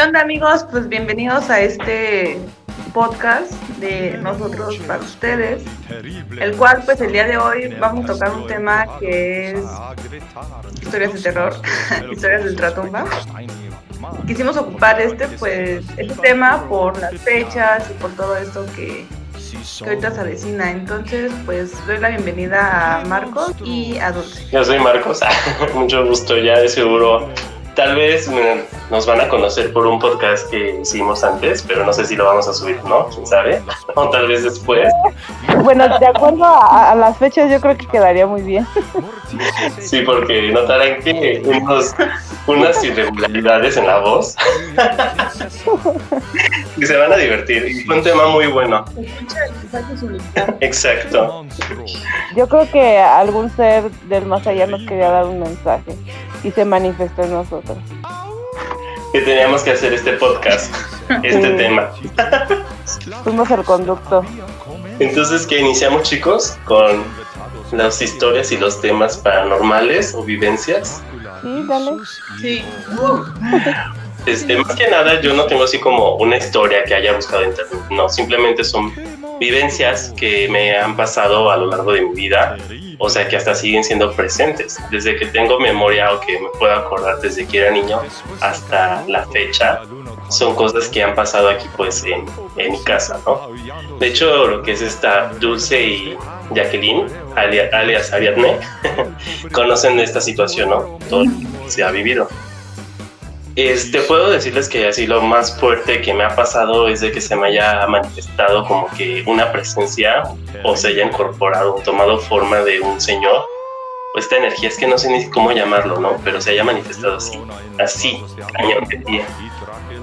¿Qué onda amigos? Pues bienvenidos a este podcast de nosotros para ustedes, el cual pues el día de hoy vamos a tocar un tema que es historias de terror, historias del tratumba. Quisimos ocupar este pues este tema por las fechas y por todo esto que, que ahorita se avecina. Entonces pues doy la bienvenida a Marcos y a Dulce. Yo soy Marcos, mucho gusto, ya de seguro tal vez nos van a conocer por un podcast que hicimos antes, pero no sé si lo vamos a subir, ¿no? ¿Quién sabe? O tal vez después. Bueno, de acuerdo a, las fechas, yo creo que quedaría muy bien. Sí, porque notarán que unos, unas irregularidades en la voz. y se van a divertir. Y fue un tema muy bueno. Exacto. Yo creo que algún ser del más allá nos quería dar un mensaje y se manifestó en nosotros. Que teníamos que hacer este podcast, este tema. Fuimos el conducto. Entonces, ¿qué iniciamos, chicos? Con las historias y los temas paranormales o vivencias. Sí, dale. Sí. Este, más que nada, yo no tengo así como una historia que haya buscado en internet. No, simplemente son vivencias que me han pasado a lo largo de mi vida o sea que hasta siguen siendo presentes. Desde que tengo memoria o que me puedo acordar desde que era niño hasta la fecha, son cosas que han pasado aquí pues en, en mi casa, ¿no? De hecho, lo que es esta Dulce y Jacqueline, alias Ariadne, conocen esta situación, ¿no? Todo se ha vivido. Este, puedo decirles que así lo más fuerte que me ha pasado es de que se me haya manifestado como que una presencia o se haya incorporado, tomado forma de un señor. Esta energía es que no sé ni cómo llamarlo, ¿no? Pero se haya manifestado así, así, cañón de día.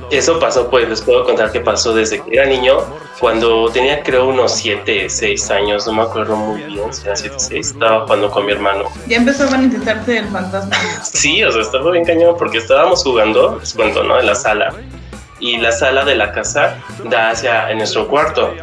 Eso pasó, pues les puedo contar que pasó desde que era niño, cuando tenía creo unos 7, 6 años, no me acuerdo muy bien, si era 7, 6, estaba jugando con mi hermano. Ya empezó a manifestarse el fantasma. sí, o sea, estaba bien cañón porque estábamos jugando, les cuento, ¿no? En la sala. Y la sala de la casa da hacia nuestro cuarto.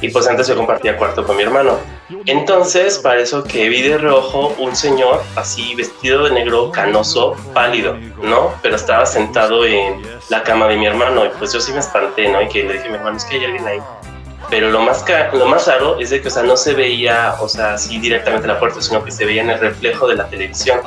Y pues antes yo compartía cuarto con mi hermano. Entonces, para eso que vi de reojo un señor así vestido de negro, canoso, pálido, ¿no? Pero estaba sentado en la cama de mi hermano y pues yo sí me espanté, ¿no? Y que le dije mi hermano, es que hay alguien ahí. Pero lo más, lo más raro es de que, o sea, no se veía, o sea, así directamente la puerta, sino que se veía en el reflejo de la televisión.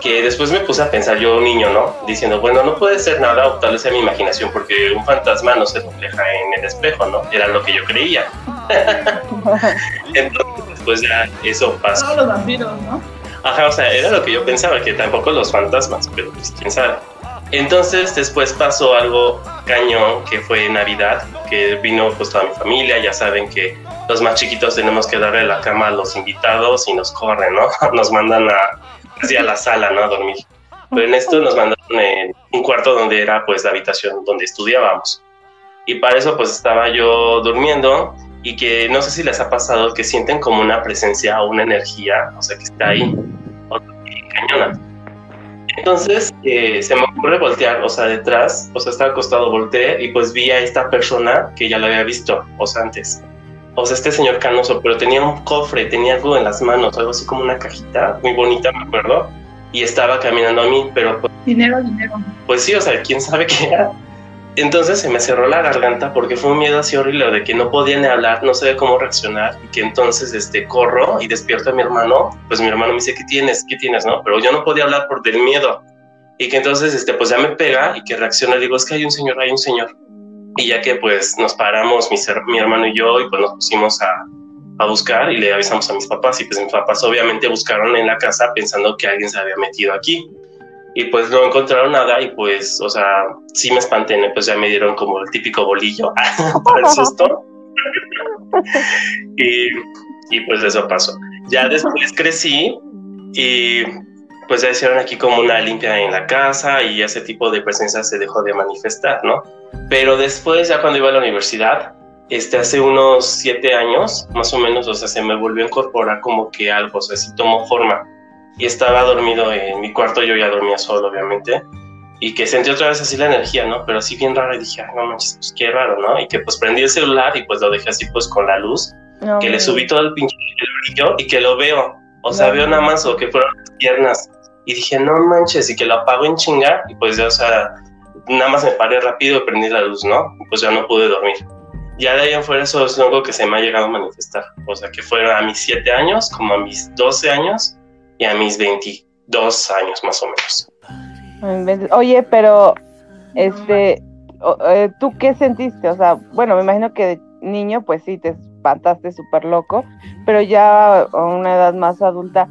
Que después me puse a pensar, yo niño, ¿no? Diciendo, bueno, no puede ser nada, o tal vez sea mi imaginación, porque un fantasma no se refleja en el espejo, ¿no? Era lo que yo creía. Entonces, pues ya eso pasó. Todos los vampiros, ¿no? Ajá, o sea, era lo que yo pensaba, que tampoco los fantasmas, pero pues quién sabe. Entonces después pasó algo cañón que fue Navidad, que vino pues toda mi familia, ya saben que los más chiquitos tenemos que darle la cama a los invitados y nos corren, ¿no? Nos mandan a, a la sala, ¿no? A dormir. Pero en esto nos mandaron en un cuarto donde era pues la habitación donde estudiábamos. Y para eso pues estaba yo durmiendo y que no sé si les ha pasado que sienten como una presencia o una energía, o sea, que está ahí, o cañona. Entonces eh, se me ocurre voltear, o sea, detrás, o sea, estaba acostado, volteé y pues vi a esta persona que ya la había visto, o sea, antes. O sea, este señor canoso, pero tenía un cofre, tenía algo en las manos, algo así como una cajita, muy bonita, me acuerdo, y estaba caminando a mí, pero... Pues, dinero, dinero. Pues sí, o sea, quién sabe qué era. Entonces se me cerró la garganta porque fue un miedo así horrible de que no podía ni hablar, no sabía cómo reaccionar y que entonces este corro y despierto a mi hermano, pues mi hermano me dice, ¿qué tienes? ¿Qué tienes? ¿No? Pero yo no podía hablar por del miedo. Y que entonces este pues ya me pega y que reacciona, digo, es que hay un señor, hay un señor. Y ya que pues nos paramos mi, mi hermano y yo y pues nos pusimos a, a buscar y le avisamos a mis papás y pues mis papás obviamente buscaron en la casa pensando que alguien se había metido aquí y pues no encontraron nada y pues, o sea, sí me espanté, pues ya me dieron como el típico bolillo para el susto. y, y pues eso pasó. Ya después crecí y pues ya hicieron aquí como una limpia en la casa y ese tipo de presencia se dejó de manifestar, ¿no? Pero después, ya cuando iba a la universidad, este, hace unos siete años, más o menos, o sea, se me volvió a incorporar como que algo, o sea, sí tomó forma y estaba dormido en mi cuarto, yo ya dormía solo, obviamente, y que sentí otra vez así la energía, ¿no? Pero así bien raro y dije, no manches, pues qué raro, ¿no? Y que pues prendí el celular y pues lo dejé así pues con la luz, que le subí todo el pinche brillo y que lo veo, o sea, veo nada más o que fueron las piernas y dije, no manches, y que lo apago en chinga y pues ya, o sea, nada más me paré rápido y prendí la luz, ¿no? Pues ya no pude dormir. Ya de ahí en fuera eso es algo que se me ha llegado a manifestar. O sea, que fueron a mis 7 años, como a mis 12 años y a mis 22 años más o menos. Oye, pero, este, eh, ¿tú qué sentiste? O sea, bueno, me imagino que de niño, pues sí, te espantaste súper loco, pero ya a una edad más adulta,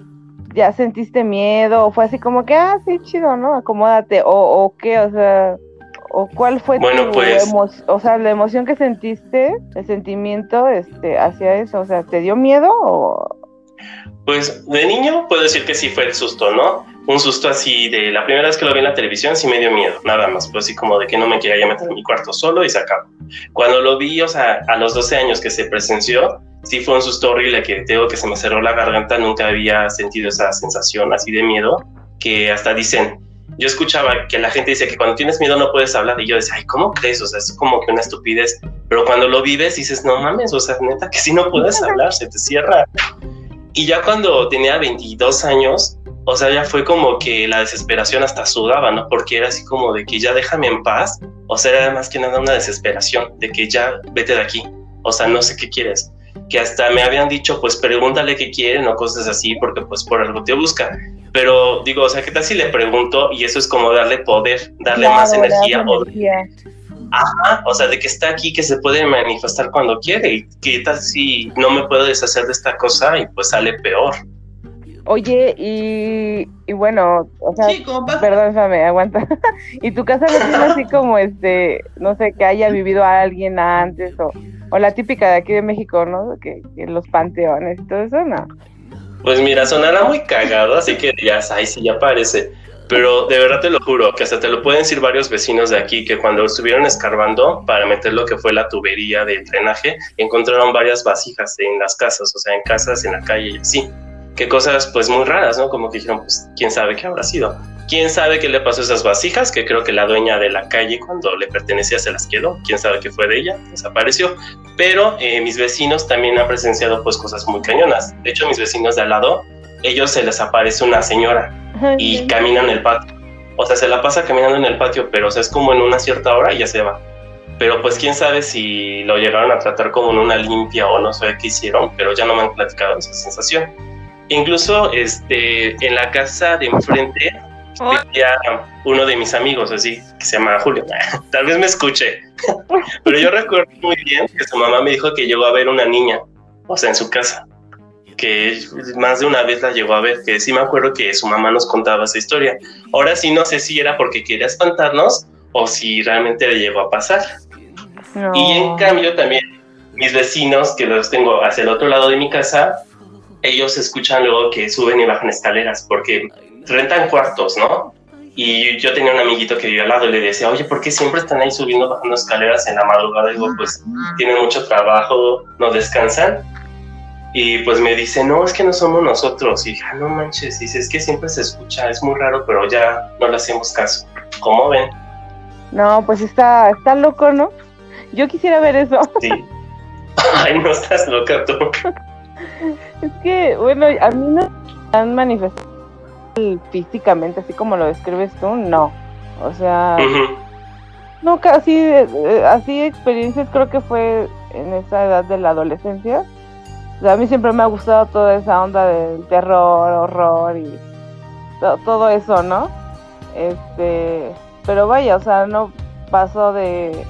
¿ya sentiste miedo? ¿O fue así como que, ah, sí, chido, ¿no? Acomódate, o, o qué, o sea, o cuál fue tu pues o sea, la emoción que sentiste, el sentimiento este, hacia eso, o sea, ¿te dio miedo o...? Pues de niño puedo decir que sí fue el susto, ¿no? Un susto así de la primera vez que lo vi en la televisión sí me dio miedo, nada más, pues así como de que no me quería meter en mi cuarto solo y se acabó. Cuando lo vi, o sea, a los 12 años que se presenció, sí fue un susto horrible que tengo que se me cerró la garganta, nunca había sentido esa sensación así de miedo, que hasta dicen, yo escuchaba que la gente dice que cuando tienes miedo no puedes hablar y yo decía, ay, ¿cómo crees? O sea, es como que una estupidez, pero cuando lo vives dices, no mames, o sea, neta que si no puedes hablar, se te cierra. Y ya cuando tenía 22 años, o sea, ya fue como que la desesperación hasta sudaba, ¿no? Porque era así como de que ya déjame en paz, o sea, era más que nada una desesperación, de que ya vete de aquí, o sea, no sé qué quieres que hasta me habían dicho, pues pregúntale qué quieren o cosas así, porque pues por algo te busca. Pero digo, o sea, ¿qué tal si le pregunto? Y eso es como darle poder, darle más energía. O, ajá, o sea, de que está aquí, que se puede manifestar cuando quiere. ¿Y qué tal si no me puedo deshacer de esta cosa y pues sale peor? Oye, y, y bueno, o sea, perdón, déjame, aguanta. ¿Y tu casa no tiene así como este, no sé, que haya vivido a alguien antes o o la típica de aquí de México, ¿no? Que, los panteones y todo eso, ¿no? Pues mira, sonará muy cagado, así que ya, ay, sí, ya parece. Pero de verdad te lo juro, que hasta te lo pueden decir varios vecinos de aquí, que cuando estuvieron escarbando para meter lo que fue la tubería del drenaje, encontraron varias vasijas en las casas, o sea, en casas, en la calle y así. Qué cosas pues muy raras, ¿no? Como que dijeron, pues, ¿quién sabe qué habrá sido? ¿Quién sabe qué le pasó a esas vasijas? Que creo que la dueña de la calle cuando le pertenecía se las quedó. ¿Quién sabe qué fue de ella? Desapareció. Pero eh, mis vecinos también han presenciado pues cosas muy cañonas. De hecho, mis vecinos de al lado, ellos se les aparece una señora y caminan en el patio. O sea, se la pasa caminando en el patio, pero o sea, es como en una cierta hora y ya se va. Pero pues quién sabe si lo llegaron a tratar como en una limpia o no sé qué hicieron, pero ya no me han platicado esa sensación. Incluso este, en la casa de enfrente vivía uno de mis amigos, así, que se llama Julio. Tal vez me escuche, pero yo recuerdo muy bien que su mamá me dijo que llegó a ver una niña, o sea, en su casa, que más de una vez la llegó a ver, que sí me acuerdo que su mamá nos contaba esa historia. Ahora sí no sé si era porque quería espantarnos o si realmente le llegó a pasar. Y en cambio también mis vecinos, que los tengo hacia el otro lado de mi casa, ellos escuchan luego que suben y bajan escaleras, porque rentan cuartos, ¿no? Y yo tenía un amiguito que vivía al lado y le decía, oye, ¿por qué siempre están ahí subiendo, bajando escaleras en la madrugada? Y digo, pues tienen mucho trabajo, no descansan. Y pues me dice, no, es que no somos nosotros. Y dije, ah, no manches, dice, es que siempre se escucha, es muy raro, pero ya no le hacemos caso. ¿Cómo ven? No, pues está, está loco, ¿no? Yo quisiera ver eso. Sí. Ay, no estás loca tú. es que, bueno, a mí no han manifestado físicamente, así como lo describes tú, no. O sea, no, casi eh, así experiencias creo que fue en esa edad de la adolescencia. A mí siempre me ha gustado toda esa onda del terror, horror y todo eso, ¿no? Este, pero vaya, o sea, no pasó de,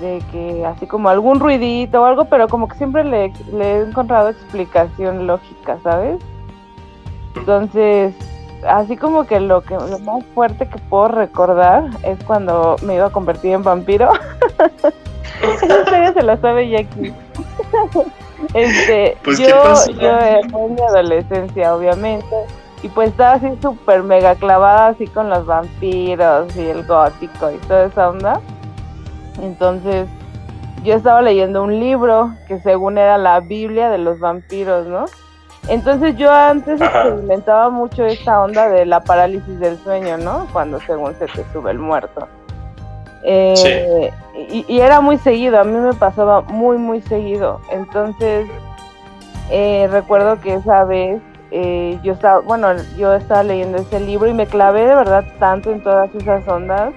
de que así como algún ruidito o algo, pero como que siempre le, le he encontrado explicación lógica, ¿sabes? Entonces, así como que lo que lo más fuerte que puedo recordar es cuando me iba a convertir en vampiro. Esa se la sabe Jackie. este, pues, yo, yo en mi adolescencia, obviamente, y pues estaba así súper mega clavada así con los vampiros y el gótico y toda esa onda. Entonces, yo estaba leyendo un libro que según era la Biblia de los vampiros, ¿no? Entonces yo antes experimentaba mucho esta onda de la parálisis del sueño, ¿no? Cuando según se te sube el muerto. Eh, y, era muy seguido, a mí me pasaba muy, muy seguido. Entonces eh, recuerdo que esa vez eh, yo estaba, bueno, yo estaba leyendo ese libro y me clavé de verdad tanto en todas esas ondas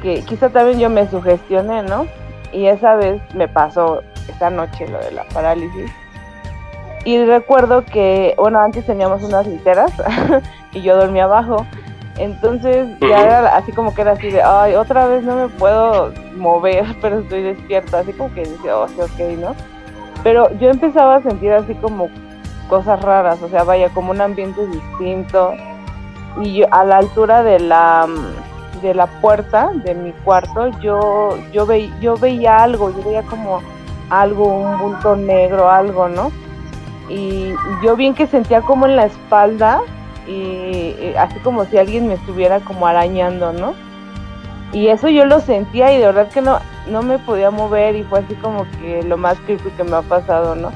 que quizá también yo me sugestioné, ¿no? Y esa vez me pasó esa noche lo de la parálisis. Y recuerdo que, bueno, antes teníamos unas literas y yo dormía abajo. Entonces ya era así como que era así de, ay, otra vez no me puedo mover, pero estoy despierta. Así como que decía, oh, sí, ok, ¿no? Pero yo empezaba a sentir así como cosas raras, o sea, vaya, como un ambiente distinto. Y yo, a la altura de la de la puerta de mi cuarto, yo yo, ve, yo veía algo, yo veía como algo, un bulto negro, algo, ¿no? Y yo bien que sentía como en la espalda y, así como si alguien me estuviera como arañando, ¿no? Y eso yo lo sentía y de verdad que no, no me podía mover y fue así como que lo más creepy que me ha pasado, ¿no?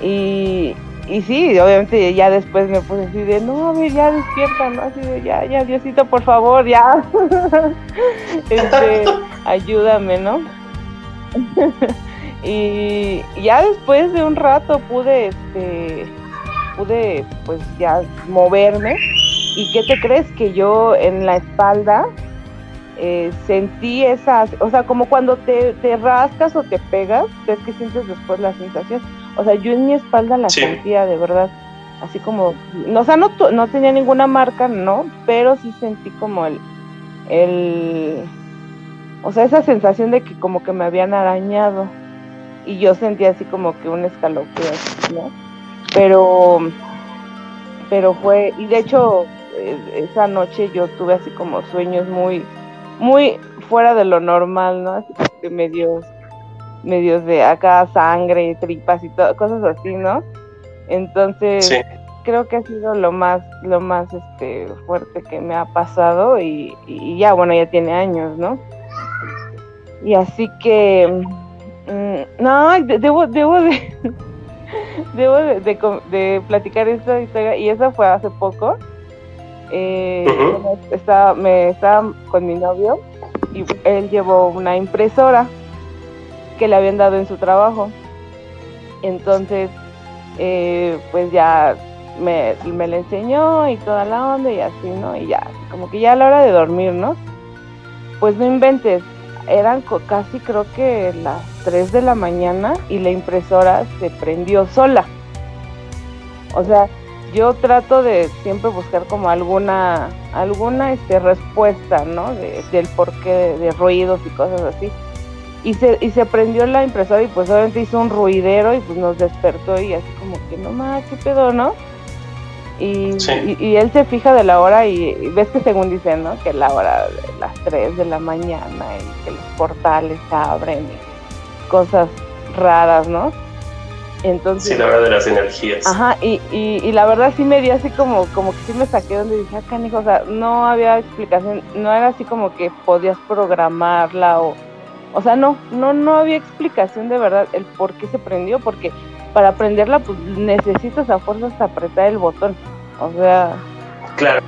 Y, y sí, obviamente ya después me puse así de, no, a ver, ya despierta, ¿no? Así de, ya, ya, Diosito, por favor, ya. este, ayúdame, ¿no? y ya después de un rato pude, este, pude, pues ya moverme. ¿Y qué te crees? Que yo en la espalda eh, sentí esas, o sea, como cuando te, te rascas o te pegas, ves que sientes después la sensación o sea, yo en mi espalda la sentía de verdad, así como, no, o sea, no, no tenía ninguna marca, no, pero sí sentí como el, el, o sea, esa sensación de que como que me habían arañado y yo sentía así como que un escalofrío, ¿no? Pero, pero fue, y de hecho, eh, esa noche yo tuve así como sueños muy, muy fuera de lo normal, ¿no? Así que medio medios de acá sangre, tripas y todo, cosas así, ¿no? Entonces, creo que ha sido lo más, lo más este fuerte que me ha pasado y, ya, bueno, ya tiene años, ¿no? Y así que, mm, no, debo, debo de, debo de, platicar esta historia y eso fue hace poco. Eh, estaba, me estaba con mi novio y él llevó una impresora que le habían dado en su trabajo. Entonces, eh, pues ya me, me le enseñó y toda la onda y así, ¿no? Y ya, como que ya a la hora de dormir, ¿no? Pues no inventes, eran casi creo que las 3 de la mañana y la impresora se prendió sola. O sea, yo trato de siempre buscar como alguna alguna este respuesta, ¿no? De, del porqué de, de ruidos y cosas así y se, y se prendió la impresora y pues obviamente hizo un ruidero y pues nos despertó y así como que no más, qué pedo, ¿no? Y, y, él se fija de la hora y, ves que según dicen, ¿no? Que la hora de las 3 de la mañana y que los portales abren y cosas raras, ¿no? Entonces, sí, la hora de las energías. Ajá, y, y, y, la verdad sí me dio así como, como que sí me saqué donde dije, acá, ah, hijo, o sea, no había explicación, no era así como que podías programarla o o sea, no, no, no había explicación de verdad el por qué se prendió, porque para prenderla pues necesitas a fuerzas apretar el botón. O sea. Claro.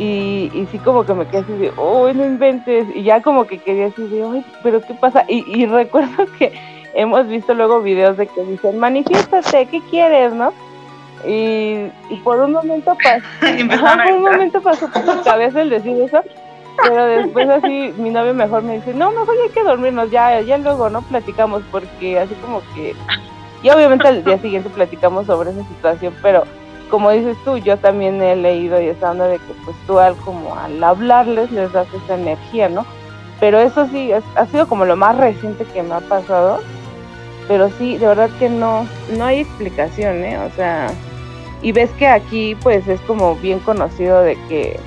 Y, y sí como que me quedé así de, oh, no inventes. Y ya como que quería así de, ay, pero ¿qué pasa? Y, y recuerdo que hemos visto luego videos de que dicen, manifiéstate, ¿qué quieres, no? Y, y por un momento pasó, por un momento pasó por mi cabeza el decir eso, pero después así mi novio mejor me dice, no, mejor hay que dormirnos, ya, ya luego no platicamos, porque así como que... Y obviamente al día siguiente platicamos sobre esa situación, pero como dices tú, yo también he leído y esa onda de que pues tú al como al hablarles les das esa energía, ¿no? Pero eso sí, ha sido como lo más reciente que me ha pasado, pero sí, de verdad que no, no hay explicación, ¿eh? O sea, y ves que aquí pues es como bien conocido de que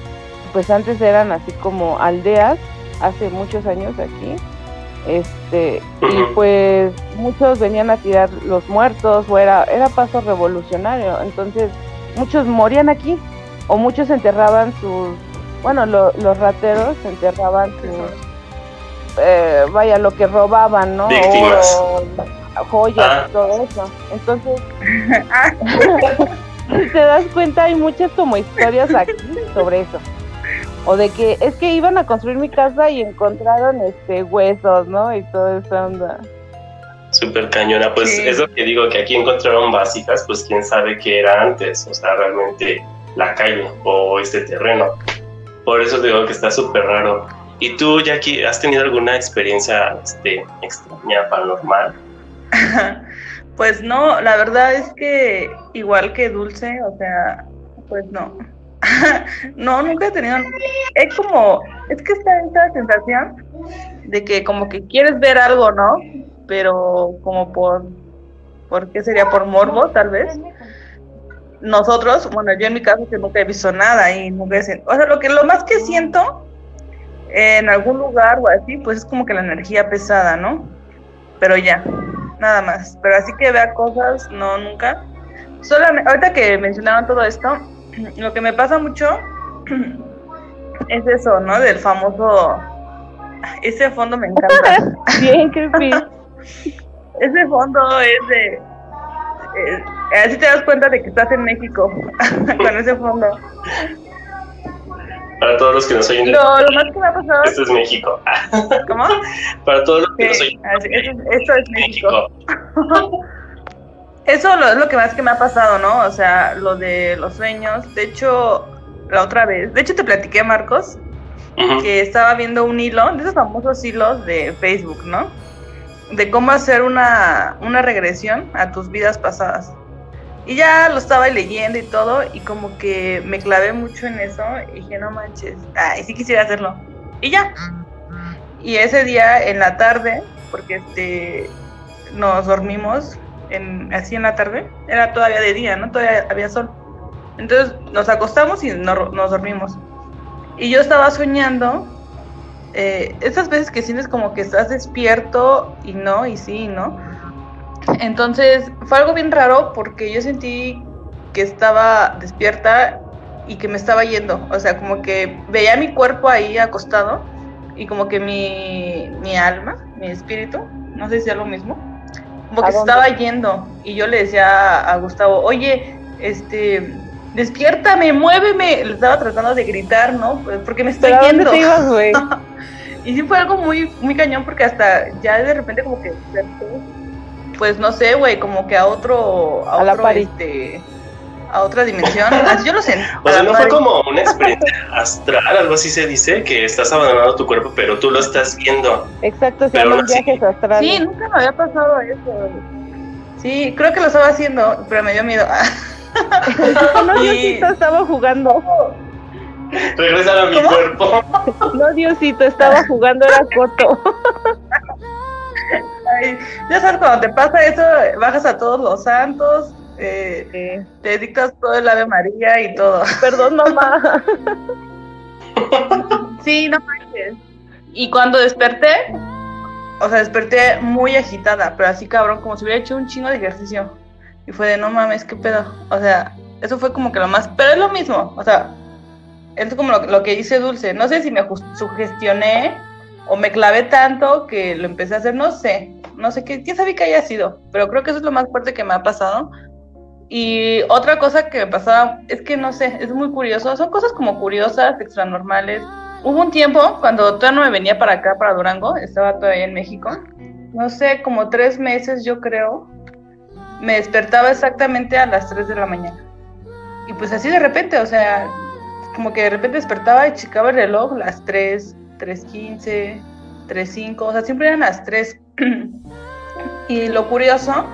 pues antes eran así como aldeas, hace muchos años aquí, este, y pues muchos venían a tirar los muertos, o era, era paso revolucionario, entonces muchos morían aquí, o muchos enterraban sus, bueno, los rateros enterraban sus, eh, vaya, lo que robaban, ¿no? joyas, ah. todo eso. Entonces, si te das cuenta, hay muchas como historias aquí sobre eso o de que es que iban a construir mi casa y encontraron este huesos, ¿no? Y toda esa onda. Súper cañona, pues eso que digo, que aquí encontraron básicas, pues quién sabe qué era antes, o sea, realmente la calle o este terreno. Por eso digo que está súper raro. ¿Y tú, Jackie, has tenido alguna experiencia este, extraña, paranormal? pues no, la verdad es que igual que Dulce, o sea, pues no. no, nunca he tenido. Es como, es que está esa sensación de que como que quieres ver algo, ¿no? Pero como por, ¿por qué sería? Por morbo, tal vez. Nosotros, bueno, yo en mi caso que nunca he visto nada y nunca he O sea, lo que lo más que siento en algún lugar o así, pues es como que la energía pesada, ¿no? Pero ya, nada más. Pero así que vea cosas, no, nunca. Solamente, ahorita que mencionaban todo esto, lo que me pasa mucho es eso, ¿no? Del famoso. Ese fondo me encanta. Bien, creepy. Ese fondo es de. Eh, así te das cuenta de que estás en México con ese fondo. Para todos los que no soy Lo, lo más que me ha pasado. Esto es México. ¿Cómo? Para todos los que no soy Esto es México. Eso es lo que más que me ha pasado, ¿no? O sea, lo de los sueños. De hecho, la otra vez, de hecho te platiqué, Marcos, que estaba viendo un hilo, de esos famosos hilos de Facebook, ¿no? De cómo hacer una, una regresión a tus vidas pasadas. Y ya lo estaba leyendo y todo, y como que me clavé mucho en eso, y dije, no manches, ay, sí quisiera hacerlo. Y ya. Y ese día, en la tarde, porque este nos dormimos, así en la tarde, era todavía de día, ¿no? Todavía había sol. Entonces nos acostamos y nos dormimos. Y yo estaba soñando, eh, esas veces que sientes como que estás despierto y no, y sí, y no. Entonces fue algo bien raro porque yo sentí que estaba despierta y que me estaba yendo. O sea, como que veía mi cuerpo ahí acostado y como que mi, mi alma, mi espíritu, no sé si es lo mismo, como que se estaba yendo. Y yo le decía a Gustavo, oye, este, despiértame, muéveme. Le estaba tratando de gritar, ¿no? Porque me estoy yendo. y sí fue algo muy, muy cañón porque hasta ya de repente como que pues no sé, güey, como que a otro, a, otro, este, a otra dimensión. Así yo lo sé. O sea, no fue como una experiencia astral, algo así se dice, que estás abandonando tu cuerpo, pero tú lo estás viendo. Exacto, se llaman viajes astrales. Sí, nunca me había pasado eso. Sí, creo que lo estaba haciendo, pero me dio miedo. no, Diosito estaba jugando. Regresa a mi cuerpo. No, Diosito, estaba jugando, era corto. Ay, ya sabes, cuando te pasa eso, bajas a todos los santos, eh, te dictas todo el Ave María y todo. Perdón, mamá. sí, no manches. Y cuando desperté, o sea, desperté muy agitada, pero así cabrón, como si hubiera hecho un chingo de ejercicio. Y fue de, no mames, qué pedo. O sea, eso fue como que lo más, pero es lo mismo, o sea, es como lo, que hice Dulce. No sé si me sugestioné o me clavé tanto que lo empecé a hacer, no sé, no sé qué, quién sabe que haya sido, pero creo que eso es lo más fuerte que me ha pasado. Y otra cosa que me pasaba es que no sé, es muy curioso, son cosas como curiosas, extranormales. Hubo un tiempo cuando todavía no me venía para acá, para Durango, estaba todavía en México, no sé, como tres meses yo creo, me despertaba exactamente a las 3 de la mañana. Y pues así de repente, o sea, como que de repente despertaba y checaba el reloj las 3, 3.15, 3.05, o sea, siempre eran las 3. y lo curioso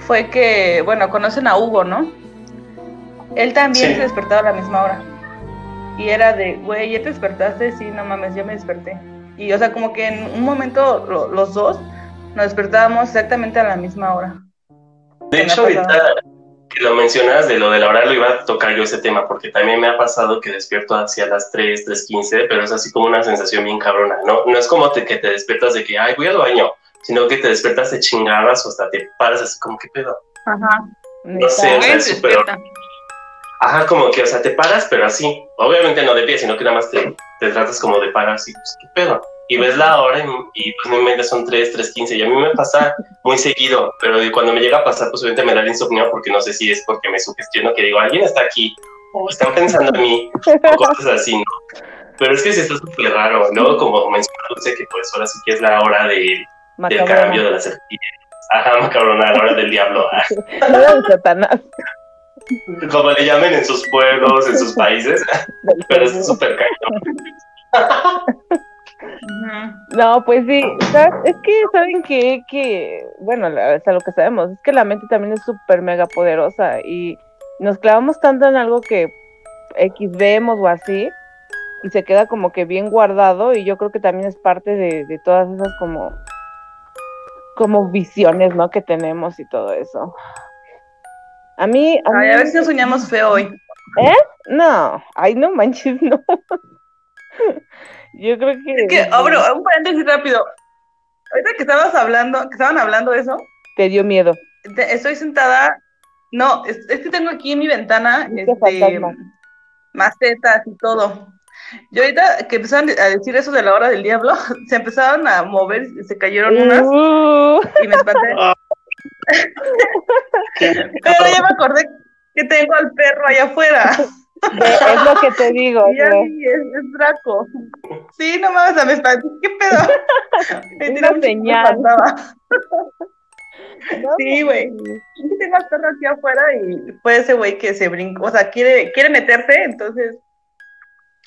fue que, bueno, conocen a Hugo, ¿no? Él también se despertaba a la misma hora. Y era de, güey, ¿ya te despertaste? Sí, no mames, ya me desperté. Y, o sea, como que en un momento los dos nos despertábamos exactamente a la misma hora. De hecho, ahorita que lo mencionas de lo de la hora, lo iba a tocar yo ese tema, porque también me ha pasado que despierto hacia las 3, 3.15, pero es así como una sensación bien cabrona, ¿no? No es como te, que te despiertas de que, ay, voy al baño sino que te despiertas de chingadas o hasta te paras así como, ¿qué pedo? Ajá. No sé, o sea, es súper... Ajá, como que, o sea, te paras, pero así. Obviamente no de pie, sino que nada más te, te tratas como de parar así, pues, ¿qué pedo? Y ves la hora y, pues no mente son 3, 3, 15. Y a mí me pasa muy seguido, pero cuando me llega a pasar, pues obviamente me da el insomnio porque no sé si es porque me sugestiono que digo, alguien está aquí o están pensando en mí o cosas así, ¿no? Pero es que sí está súper raro. Luego, como mencionó sé que pues ahora sí que es la hora de del cambio de la serpiente. Ajá, macabrona, la hora del diablo. La hora de Satanás. Como le llamen en sus pueblos, en sus países. Pero es súper cañón. No, pues sí, es que saben que, que bueno, hasta lo que sabemos, es que la mente también es súper mega poderosa y nos clavamos tanto en algo que X vemos o así, y se queda como que bien guardado y yo creo que también es parte de, todas esas como como visiones, ¿no? Que tenemos y todo eso. A mí... A, Ay, a ver si nos soñamos feo hoy. ¿Eh? No, ay, no manches, no. Yo creo que. Es que, abro un paréntesis rápido. Ahorita que estabas hablando, que estaban hablando de eso. Te dio miedo. estoy sentada. No, es, que tengo aquí en mi ventana este, macetas y todo. Yo ahorita que empezaron a decir eso de la hora del diablo, se empezaron a mover, se cayeron unas uh. y me espanté. Pero ya me acordé que tengo al perro allá afuera. Es lo que te digo. Ya es, Draco. Sí, no mames, me espanté. ¿Qué pedo? Me Una señal. sí, güey. Tengo al perro aquí afuera y fue ese güey que se brincó, o sea, quiere, quiere meterse, entonces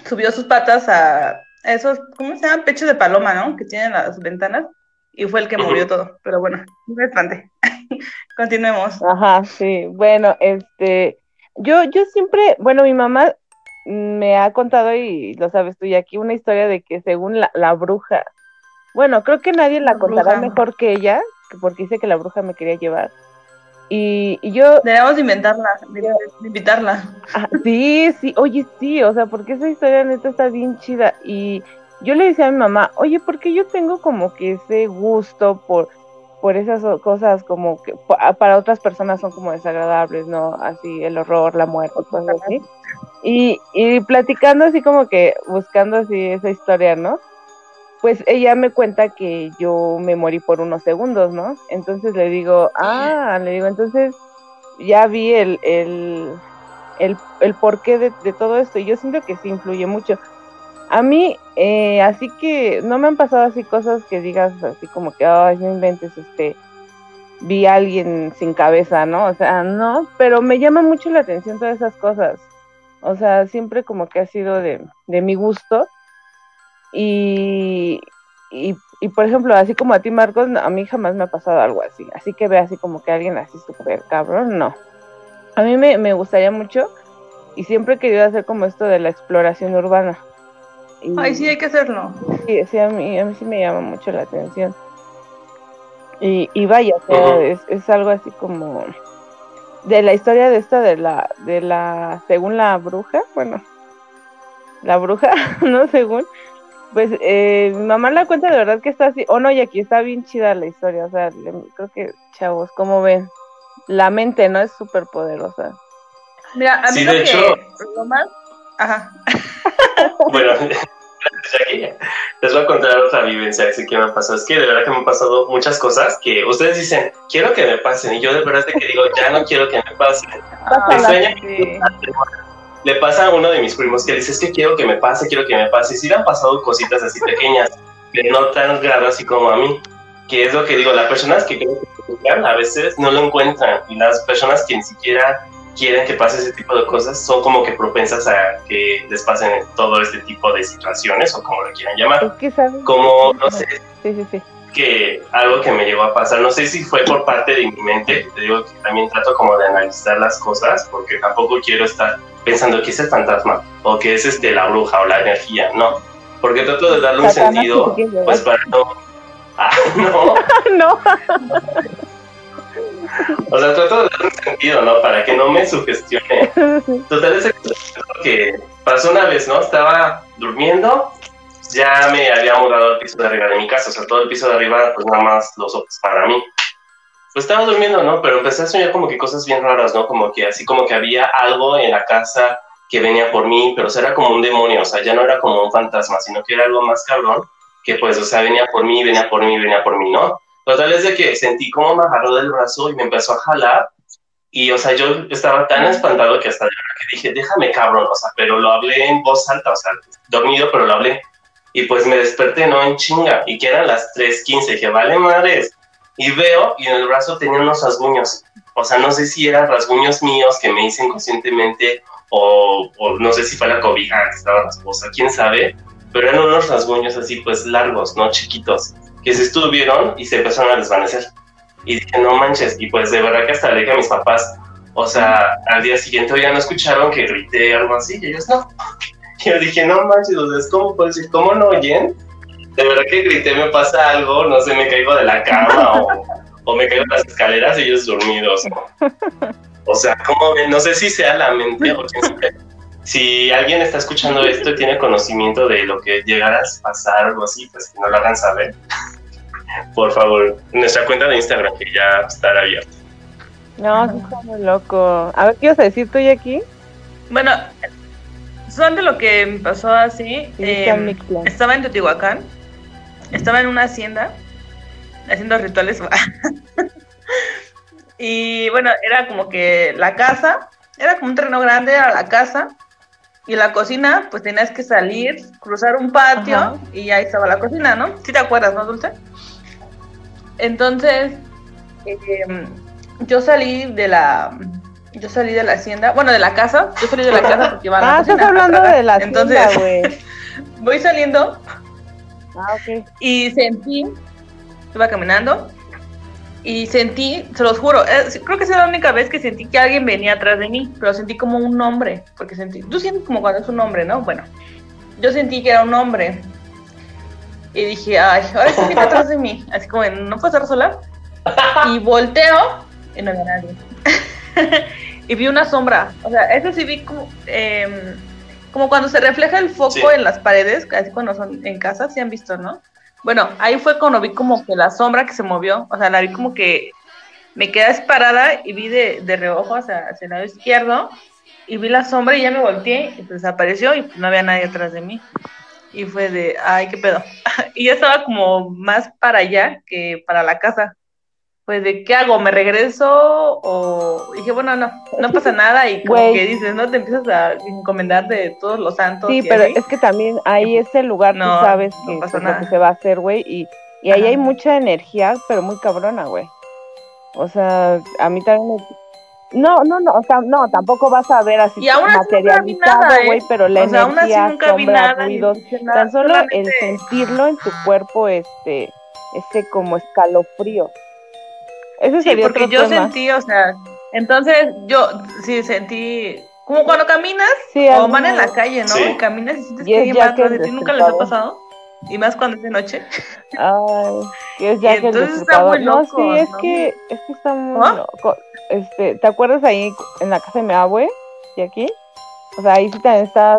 subió sus patas a esos, ¿cómo se llama? Pechos de paloma, ¿no? Que tienen las ventanas y fue el que movió todo. Pero bueno, me espanté. Continuemos. Ajá, sí. Bueno, este, yo, yo siempre, bueno, mi mamá me ha contado, y lo sabes tú, y aquí una historia de que según la, la bruja, bueno, creo que nadie la, contará mejor que ella, porque dice que la bruja me quería llevar. Y, yo... Debemos inventarla, de, invitarla. Ah, sí, sí, oye, sí, o sea, porque esa historia neta está bien chida. Y yo le decía a mi mamá, oye, porque yo tengo como que ese gusto por, por esas cosas como que para otras personas son como desagradables, ¿no? Así el horror, la muerte, cosas así. Y, y platicando así como que buscando así esa historia, ¿no? Pues ella me cuenta que yo me morí por unos segundos, ¿no? Entonces le digo, ah, le digo, entonces ya vi el, el, el, el porqué de, de todo esto y yo siento que sí influye mucho a mí, eh, así que no me han pasado así cosas que digas así como que, ay, no inventes, este, vi a alguien sin cabeza, ¿no? O sea, no, pero me llama mucho la atención todas esas cosas. O sea, siempre como que ha sido de, de mi gusto. Y, y, y, por ejemplo, así como a ti, Marcos, a mí jamás me ha pasado algo así. Así que ve así como que alguien así súper cabrón, no. A mí me, me gustaría mucho y siempre he querido hacer como esto de la exploración urbana. Ay, sí, hay que hacerlo. Sí, sí a, mí, a mí sí me llama mucho la atención. Y, y vaya, es, es algo así como de la historia de esta de la de la según la bruja bueno la bruja no según pues eh, mi mamá la cuenta de verdad que está así o no y aquí está bien chida la historia o sea creo que chavos como ven la mente no es súper poderosa mira a mí lo que lo más ajá bueno, les voy a contar otra vivencia que me ha pasado. Es que de verdad que me han pasado muchas cosas que ustedes dicen, quiero que me pasen. Y yo de verdad que digo, ya no quiero que me pasen. Le pasa a uno de mis primos que dice, es que quiero que me pase, quiero que me pase. Y sí le han pasado cositas así pequeñas, que no tan graves así como a mí. Que es lo que digo, las personas que creen que a veces no lo encuentran. Y las personas que ni siquiera quieren que pase ese tipo de cosas son como que propensas a que les pasen todo este tipo de situaciones o como lo quieran llamar. Como, no sé, que algo que me llegó a pasar, no sé si fue por parte de mi mente, te digo que también trato como de analizar las cosas porque tampoco quiero estar pensando que es el fantasma o que es este la bruja o la energía, no, porque trato de darle un sentido, pues para no... Ah, no. no. O sea, trato de dar un sentido, ¿no? Para que no me sugestione. Total, es que pasó una vez, ¿no? Estaba durmiendo, ya me había mudado al piso de arriba de mi casa, o sea, todo el piso de arriba, pues nada más los ojos para mí. Pues estaba durmiendo, ¿no? Pero empecé a soñar como que cosas bien raras, ¿no? Como que así como que había algo en la casa que venía por mí, pero o era como un demonio, o sea, ya no era como un fantasma, sino que era algo más cabrón, que pues, o sea, venía por mí, venía por mí, venía por mí, ¿no? Total es de que sentí como me agarró del brazo y me empezó a jalar. Y, o sea, yo estaba tan espantado que hasta que dije, déjame cabrón, o sea, pero lo hablé en voz alta, o sea, dormido, pero lo hablé. Y pues me desperté, ¿no? En chinga. Y que eran las 3.15, dije, vale madres. Y veo, y en el brazo tenía unos rasguños. O sea, no sé si eran rasguños míos que me hice inconscientemente o, o no sé si fue la cobija que estaba rasposa, quién sabe pero eran unos rasguños así pues largos, ¿no? Chiquitos, que se estuvieron y se empezaron a desvanecer. Y dije, no manches, y pues de verdad que hasta le dije a mis papás, o sea, al día siguiente ya no escucharon que grité algo así, y ellos no. Y yo dije, no manches, o ¿cómo puedo decir? ¿Cómo no oyen? De verdad que grité, me pasa algo, no sé, me caigo de la cama o, o me caigo de las escaleras y ellos dormidos. O sea, como no sé si sea la mente o si alguien está escuchando esto y tiene conocimiento de lo que llegaras a pasar o algo así, pues que no lo hagan saber. Por favor, nuestra cuenta de Instagram que ya estará abierta. No, sí está muy loco. A ver, ¿qué ibas a decir tú, aquí? Bueno, son de lo que me pasó así. Eh, estaba en Teotihuacán, estaba en una hacienda haciendo rituales. y bueno, era como que la casa, era como un terreno grande, era la casa. Y la cocina, pues tenías que salir, cruzar un patio y ahí estaba la cocina, ¿no? ¿Sí te acuerdas, no, Dulce? Entonces, eh, yo salí de la yo salí de la hacienda, bueno, de la casa, yo salí de la casa porque iba a la Ah, estás hablando de la hacienda, Entonces, voy saliendo ah, y sentí, iba caminando y sentí, se los juro, eh, creo que es la única vez que sentí que alguien venía atrás de mí, pero sentí como un hombre, porque sentí, tú sientes como cuando es un hombre, ¿no? Bueno, yo sentí que era un hombre y dije, ay, ahora sí viene atrás de mí, así como, ¿no puedo estar sola? Y volteo y no había nadie. y vi una sombra. O sea, eso sí vi como, em, como cuando se refleja el foco en las paredes, así cuando son en casa, si han visto, ¿no? Bueno, ahí fue cuando vi como que la sombra que se movió, o sea, la vi como que me quedé parada y vi de, de reojo hacia, hacia, el lado izquierdo y vi la sombra y ya me volteé y pues desapareció y pues no había nadie atrás de mí. Y fue de, ay, qué pedo. y ya estaba como más para allá que para la casa pues de qué hago, me regreso o dije, bueno, no, no pasa nada y como que dices, ¿no? Te empiezas a encomendar de todos los santos. Sí, pero es que también ahí es el lugar, tú sabes que, pues, lo que se va a hacer, güey, y, y ahí hay mucha energía, pero muy cabrona, güey. O sea, a mí también me... No, no, no, o sea, no, tampoco vas a ver así materializado, güey, ¿eh? pero la energía, sombra, ruidos, tan solo el sentirlo en tu cuerpo, este, este como escalofrío sí, porque yo sentí, o sea, entonces yo sí sentí, como cuando caminas o van en la calle, ¿no? Y caminas y sientes que alguien va atrás de ti, ¿nunca les ha pasado? Y más cuando es de noche. Ay, es ya que entonces está muy loco, No, sí, es que, es que está muy loco. Este, ¿te acuerdas ahí en la casa de mi abue? ¿Y aquí? O sea, ahí sí también está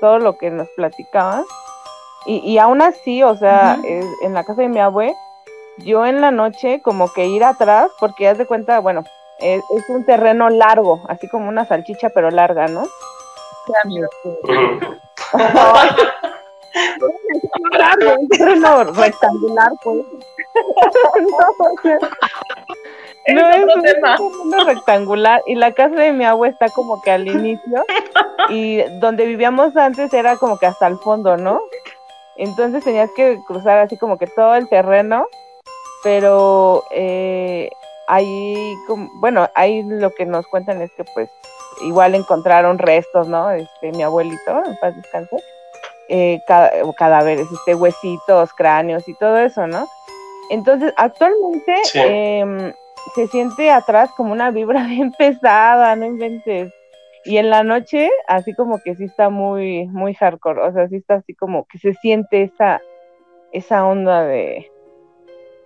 todo lo que nos platicaban. Y, y aún así, o sea, en la casa de mi abue, yo en la noche como que ir atrás, porque haz de cuenta, bueno, es, un terreno largo, así como una salchicha, pero larga, ¿no? un terreno rectangular, pues. no, es un terreno rectangular y la casa de mi agua está como que al inicio y donde vivíamos antes era como que hasta el fondo, ¿no? Entonces tenías que cruzar así como que todo el terreno pero eh, ahí, bueno, ahí lo que nos cuentan es que pues igual encontraron restos, ¿no? Este, mi abuelito, en paz descanse, eh, cadáveres, este, huesitos, cráneos y todo eso, ¿no? Entonces, actualmente em, se siente atrás como una vibra bien pesada, no inventes. Y en la noche, así como que sí está muy, muy hardcore, o sea, sí está así como que se siente esa, esa onda de,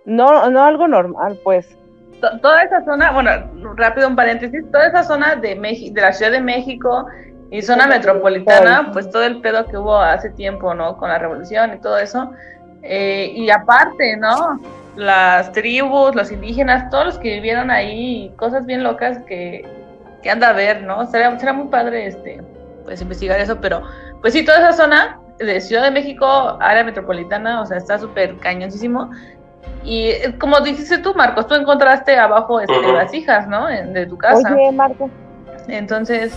no, no algo normal, pues. Toda esa zona, bueno, rápido un paréntesis, toda esa zona de, de la Ciudad de México y zona metropolitana, pues todo el pedo que hubo hace tiempo, ¿no? Con la revolución y todo eso. Eh, y aparte, ¿no? Las tribus, los indígenas, todos los que vivieron ahí, cosas bien locas que, que anda a ver, ¿no? Será, será muy padre este, pues investigar eso, pero pues sí, toda esa zona de Ciudad de México, área metropolitana, o sea, está súper cañoncísimo. Y eh, como dijiste tú, Marcos, tú encontraste abajo este, las hijas, ¿no? De tu casa. Oye, Marcos. Entonces,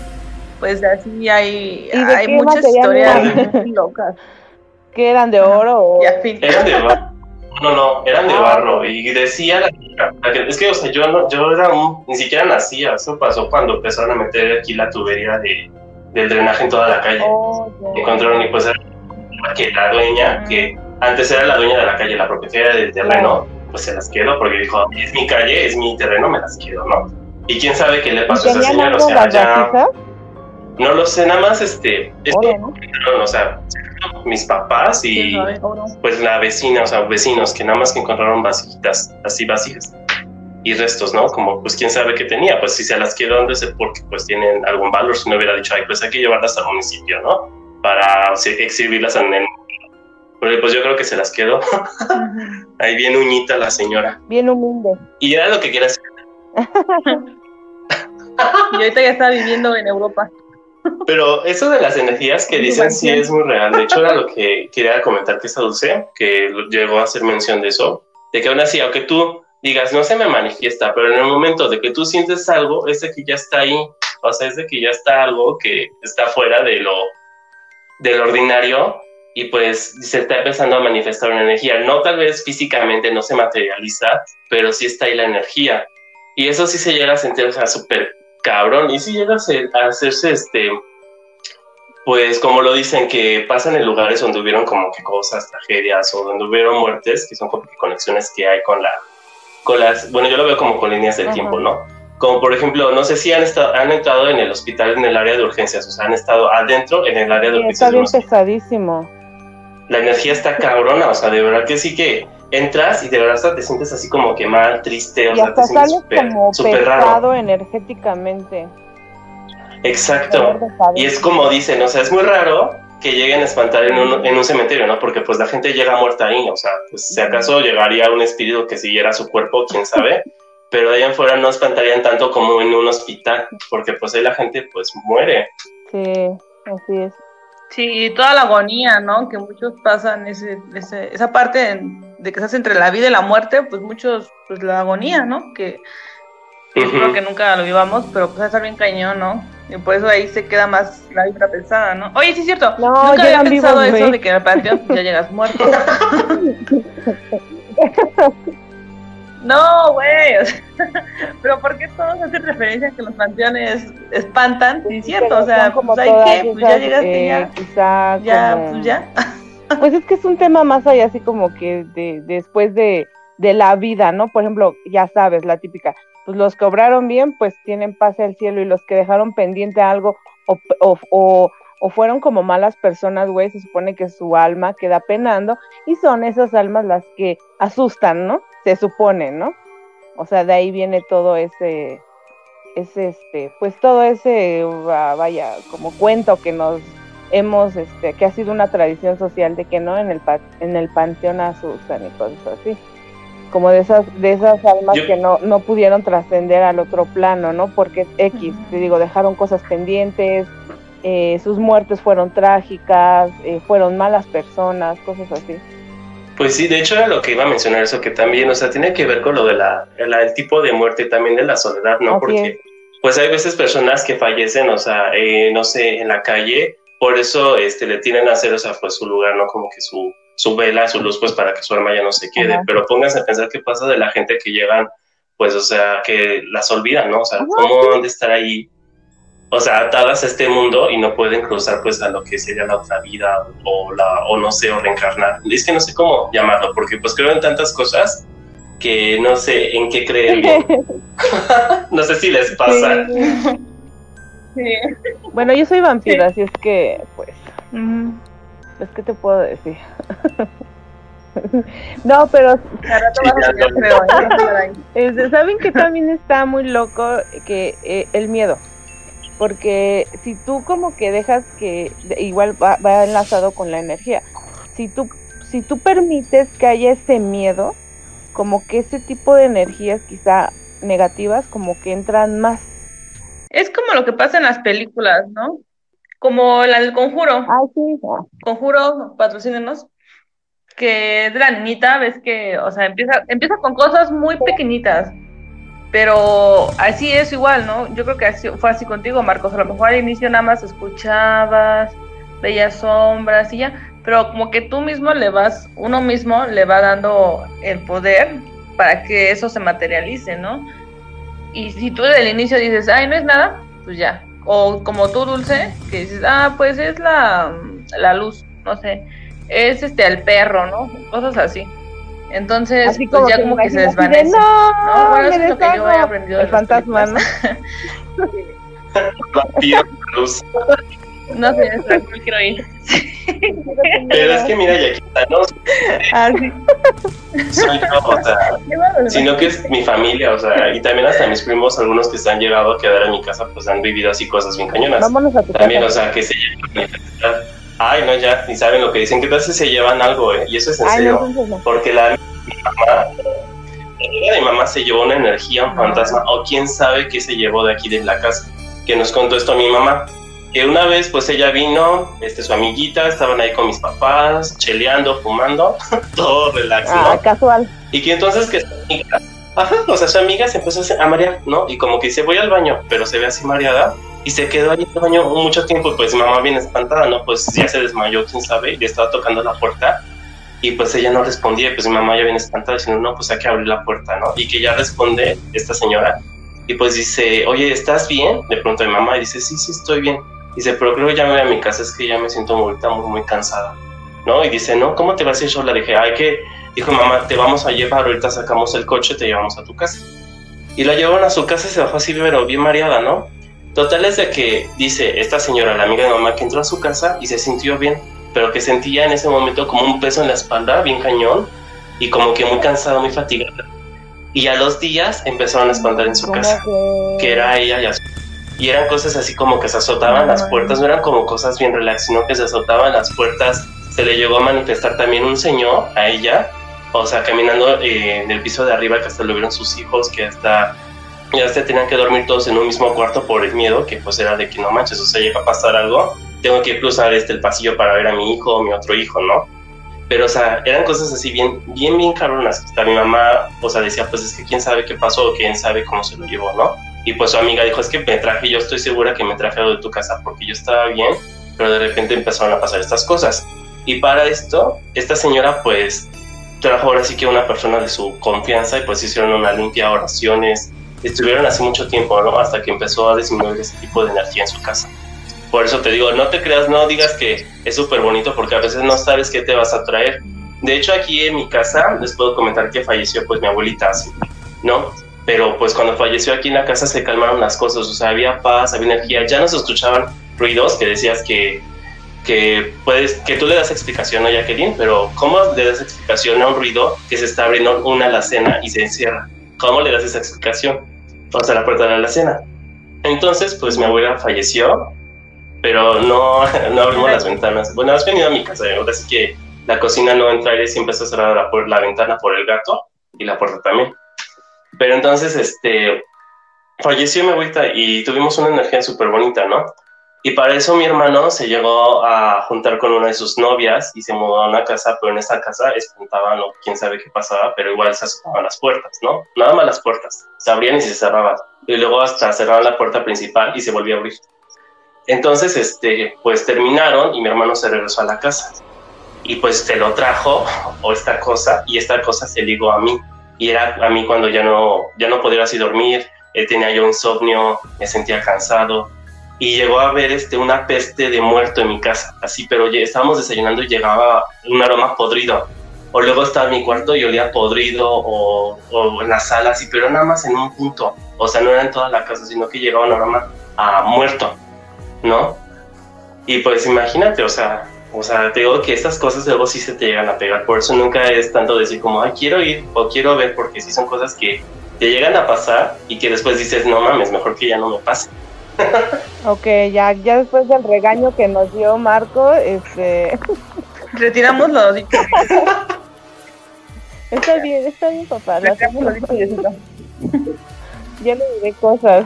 pues así hay, hay muchas historias locas. ¿Que eran de oro? O... Eran de barro. No, no, eran de ah, barro. Y decía la es que, o sea, yo, no, yo era un, ni siquiera nacía. Eso pasó cuando empezaron a meter aquí la tubería de, del drenaje en toda la calle. Oh, Encontraron y pues que la dueña, que antes era la dueña de la calle, la propietaria del terreno, pues se las quedó porque dijo, es mi calle, es mi terreno, me las quedo, ¿no? Y quién sabe qué le pasó a esa señora, o sea, ya... No lo sé, nada más, este, o sea, mis papás y pues la vecina, o sea, vecinos que nada más que encontraron vasitas así vacías y restos, ¿no? Como, pues, quién sabe qué tenía, pues si se las quedó, no sé porque pues tienen algún valor, si no hubiera dicho, ay, pues hay que llevarlas al municipio, ¿no? Para exhibirlas en el... Pero pues yo creo que se las quedó. Ahí bien uñita la señora. Bien humilde. Y era lo que quiera hacer. y ahorita ya está viviendo en Europa. Pero eso de las energías que dicen sí es muy real. De hecho, era lo que quería comentar que esa Dulce, que llegó a hacer mención de eso, de que aún así, aunque tú digas, no se me manifiesta, pero en el momento de que tú sientes algo, es de que ya está ahí, o sea, es de que ya está algo que está fuera de lo, del ordinario y pues se está empezando a manifestar una energía. No tal vez físicamente no se materializa, pero sí está ahí la energía. Y eso sí se llega a sentir, o sea, súper cabrón. Y sí llega a, hacerse, este, pues como lo dicen, que pasan en lugares donde hubieron como que cosas, tragedias o donde hubieron muertes, que son como que conexiones que hay con la con las, bueno, yo lo veo como con líneas del tiempo, ¿no? Como por ejemplo, no sé si han, estado, han entrado en el hospital en el área de urgencias, o sea, han estado adentro en el área de urgencias. Está bien pesadísimo. La energía está cabrona, o sea, de verdad que sí que entras y de verdad te sientes así como que mal, triste, o y sea, te como super raro. energéticamente. Exacto. Y es como dicen, o sea, es muy raro que lleguen a espantar en un, en un cementerio, ¿no? Porque pues la gente llega muerta ahí, o sea, pues si acaso llegaría un espíritu que siguiera su cuerpo, quién sabe, pero de ahí en fuera no espantarían tanto como en un hospital, porque pues ahí la gente pues muere. Sí, así es. Sí, toda la agonía, ¿no? Que muchos pasan ese, esa parte de que estás entre la vida y la muerte, pues muchos, pues la agonía, ¿no? Que espero que nunca lo vivamos, pero pues estar bien cañón, ¿no? Y por eso ahí se queda más la vibra pensada, ¿no? Oye, sí es cierto. No, nunca había pensado eso de que en el panteón ya llegas muerto. no, güey. pero ¿por qué todos hacen referencia a que los panteones espantan? Sí, es cierto. O sea, pues hay que, pues ya llegaste, ya. Quizá ya, pues ya. pues es que es un tema más allá, así como que de, después de, de la vida, ¿no? Por ejemplo, ya sabes, la típica, pues los que obraron bien, pues tienen paz al cielo y los que dejaron pendiente algo o, o, o, fueron como malas personas, güey, se supone que su alma queda penando y son esas almas las que asustan, ¿no? Se supone, ¿no? O sea, de ahí viene todo ese, ese, este, pues todo ese, vaya, como cuento que nos hemos, este, que ha sido una tradición social de que no en el, en el panteón asustan y cosas así como de esas de esas almas que no, no pudieron trascender al otro plano, ¿no? Porque es X, te digo, dejaron cosas pendientes, eh, sus muertes fueron trágicas, eh, fueron malas personas, cosas así. Pues sí, de hecho era lo que iba a mencionar eso, que también, o sea, tiene que ver con lo de la, el tipo de muerte también de la soledad, ¿no? Porque pues hay veces personas que fallecen, o sea, eh, no sé, en la calle, por eso este, le tienen a hacer, o sea, pues su lugar, ¿no? Como que su, su vela, su luz, pues para que su alma ya no se quede. Pero pónganse a pensar qué pasa de la gente que llegan, pues, o sea, que las olvidan, ¿no? O sea, ¿cómo han de estar ahí? O sea, atadas a este mundo y no pueden cruzar, pues, a lo que sería la otra vida o, la, o no sé, o reencarnar. Es que no sé cómo llamarlo, porque pues creo en tantas cosas que no sé en qué creer. no sé si les pasa. Sí. Bueno, yo soy vampiro, así es que, pues es que te puedo decir. no, pero saben que también está muy loco que eh, el miedo, porque si tú como que dejas que igual va, va, enlazado con la energía, si tú si tú permites que haya ese miedo, como que ese tipo de energías quizá negativas como que entran más. Es como lo que pasa en las películas, ¿no? Como la del conjuro. Ah, sí. Conjuro, patrocínenos. Que de la niñita, ves que, o sea, empieza, empieza con cosas muy pequeñitas. Pero así es igual, ¿no? Yo creo que así, fue así contigo, Marcos. A lo mejor al inicio nada más escuchabas, veías sombras y ya. Pero como que tú mismo le vas, uno mismo le va dando el poder para que eso se materialice, ¿no? Y si tú desde el inicio dices, ay, no es nada, pues ya, o como tú, Dulce, que dices, ah, pues es la, la luz, no sé. es este al perro, ¿no? Cosas así. Entonces, pues ya como que se desvanece. no, bueno, eso es lo que yo he aprendido. El fantasma, ¿no? No sé, no quiero ir. Pero es que mira, Yaquita, no ah, sí. soy yo, o sea, sino que es mi familia, o sea, y también hasta mis primos, algunos que se han llegado a quedar en mi casa, pues han vivido así cosas bien cañonas. Vámonos a tu También, o sea, que se llevan Ay, no, ya, ni saben lo que dicen. ¿Qué tal si se llevan algo, eh? Y eso es en serio. Porque la mi mamá, la de mi mamá se llevó una energía, un fantasma, o quién sabe qué se llevó de aquí de la casa. Que nos contó esto a mi mamá que una vez pues ella vino, este, su amiguita, estaban ahí con mis papás, cheleando, fumando, todo relax, Ah, casual. Y que entonces que su amiga, ajá, o sea, su amiga se empezó a marear, ¿no? Y como que dice, voy al baño, pero se ve así mareada, y se quedó ahí el baño mucho tiempo, pues mi mamá viene espantada, ¿no? Pues ya se desmayó, quién sabe, y estaba tocando la puerta, y pues ella no respondía, pues mi mamá ya viene espantada, diciendo, no, pues hay que abrir la puerta, ¿no? Y que ya responde esta señora, y pues dice, oye, ¿estás bien? Le pregunto a mi mamá, y dice, sí, sí, estoy bien Dice, pero creo que ya me voy a mi casa, es que ya me siento muy, muy, muy cansada. ¿No? Y dice, no, ¿cómo te vas a ir sola? Dije, ay, que, dijo mamá, te vamos a llevar, ahorita sacamos el coche, te llevamos a tu casa. Y la llevaron a su casa y se bajó así, pero bien mareada, ¿no? Total es de que dice esta señora, la amiga de mamá, que entró a su casa y se sintió bien, pero que sentía en ese momento como un peso en la espalda, bien cañón, y como que muy cansada, muy fatigada. Y a los días empezaron a espantar en su casa, que era ella y a su y eran cosas así como que se azotaban las puertas, no eran como cosas bien relax, sino que se azotaban las puertas. Se le llegó a manifestar también un señor a ella, o sea, caminando eh, en el piso de arriba, que hasta lo vieron sus hijos, que hasta ya se tenían que dormir todos en un mismo cuarto por el miedo, que pues era de que no manches, o sea, llega a pasar algo, tengo que cruzar este el pasillo para ver a mi hijo o mi otro hijo, ¿no? Pero, o sea, eran cosas así bien, bien, bien cabronas. Hasta mi mamá, o sea, decía, pues es que quién sabe qué pasó o quién sabe cómo se lo llevó, ¿no? Y pues su amiga dijo, es que me traje, yo estoy segura que me traje algo de tu casa porque yo estaba bien, pero de repente empezaron a pasar estas cosas. Y para esto, esta señora pues trajo ahora sí que una persona de su confianza y pues hicieron una limpia, oraciones, estuvieron así mucho tiempo, ¿no? Hasta que empezó a disminuir ese tipo de energía en su casa. Por eso te digo, no te creas, no digas que es súper bonito porque a veces no sabes qué te vas a traer. De hecho, aquí en mi casa les puedo comentar que falleció pues mi abuelita, ¿no? pero pues cuando falleció aquí en la casa se calmaron las cosas, o sea, había paz, había energía, ya no se escuchaban ruidos que decías que, que, puedes, que tú le das explicación a Jacqueline, pero ¿cómo le das explicación a un ruido que se está abriendo una alacena y se encierra? ¿Cómo le das esa explicación? O sea, la puerta de la alacena. Entonces, pues mi abuela falleció, pero no, no abrimos las ventanas. Bueno, has venido a mi casa, ahora sí que la cocina no entra aire, siempre está cerrada la, la ventana por el gato y la puerta también. Pero entonces, este, falleció mi abuelita y tuvimos una energía súper bonita, ¿no? Y para eso mi hermano se llegó a juntar con una de sus novias y se mudó a una casa, pero en esa casa espantaban o quién sabe qué pasaba, pero igual se asomaban las puertas, ¿no? Nada más las puertas, se abrían y se cerraban. Y luego hasta cerraban la puerta principal y se volvía a abrir. Entonces, este, pues terminaron y mi hermano se regresó a la casa. Y pues te lo trajo, o esta cosa, y esta cosa se ligó a mí y era a mí cuando ya no, ya no podía así dormir, eh, tenía yo insomnio, me sentía cansado y llegó a haber este, una peste de muerto en mi casa, así, pero estábamos desayunando y llegaba un aroma podrido. O luego estaba en mi cuarto y olía podrido o, o en la sala, así, pero nada más en un punto. O sea, no era en toda la casa, sino que llegaba un aroma a muerto, ¿no? Y pues imagínate, o sea, o sea, te digo que estas cosas luego sí se te llegan a pegar. Por eso nunca es tanto decir como, ay, quiero ir o quiero ver, porque sí son cosas que te llegan a pasar y que después dices, no mames, mejor que ya no me pase. ok, ya, ya después del regaño que nos dio Marco, este... Retiramos lo dicho. está bien, está bien, papá. Retiramos lo dicho, Ya le diré cosas.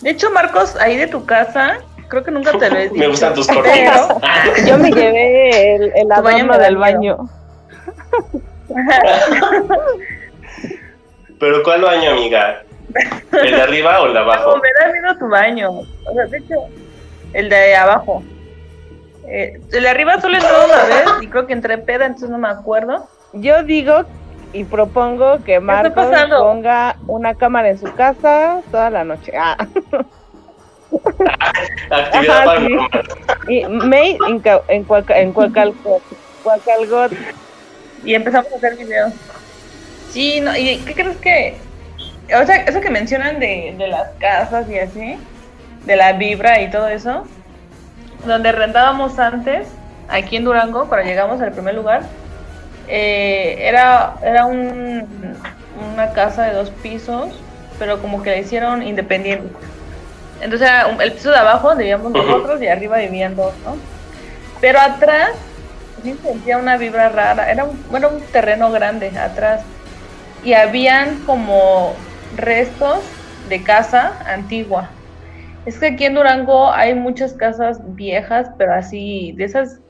De hecho, Marcos, ahí de tu casa, creo que nunca te lo he dicho. me gustan tus cortinas. yo me llevé el, el adorno del baño. ¿Pero cuál baño, amiga? ¿El de arriba o el de abajo? No, me da miedo tu baño. O sea, de hecho, el de abajo. Eh, el de arriba solo entró una vez y creo que entré peda, entonces no me acuerdo. Yo digo y propongo que Marcos ponga una cámara en su casa toda la noche. Ah. Actividad Ajá, sí. Y May en, en, Cuaca- en Cuacalcot. Cuacalgot. y empezamos a hacer videos. Sí, no, ¿y qué crees que? O sea, eso que mencionan de, de las casas y así, de la vibra y todo eso, donde rentábamos antes, aquí en Durango, cuando llegamos al primer lugar, eh, era, era un, una casa de dos pisos, pero como que la hicieron independiente. Entonces era un- el piso de abajo donde vivíamos nosotros y arriba vivían dos, ¿no? Pero atrás sí sentía una vibra rara. Era un, bueno, un terreno grande atrás. Y habían como restos de casa antigua. Es que aquí en Durango hay muchas casas viejas, pero así, de esas.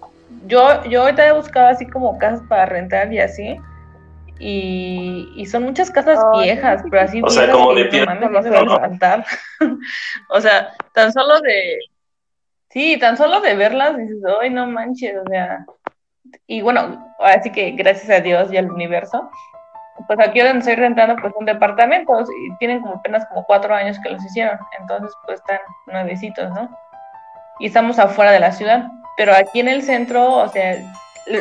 Yo, yo ahorita he buscado así como casas para rentar y así. Y, y son muchas casas viejas, sí, pero así O sea, como de o sea, tan solo de. Sí, tan solo de verlas dices, ¡ay, no manches! O sea, y bueno, así que gracias a Dios y al universo, pues aquí donde estoy rentando pues son departamentos y tienen como apenas como cuatro años que los hicieron, entonces pues están nuevecitos, ¿no? Y estamos afuera de la ciudad, pero aquí en el centro, o sea,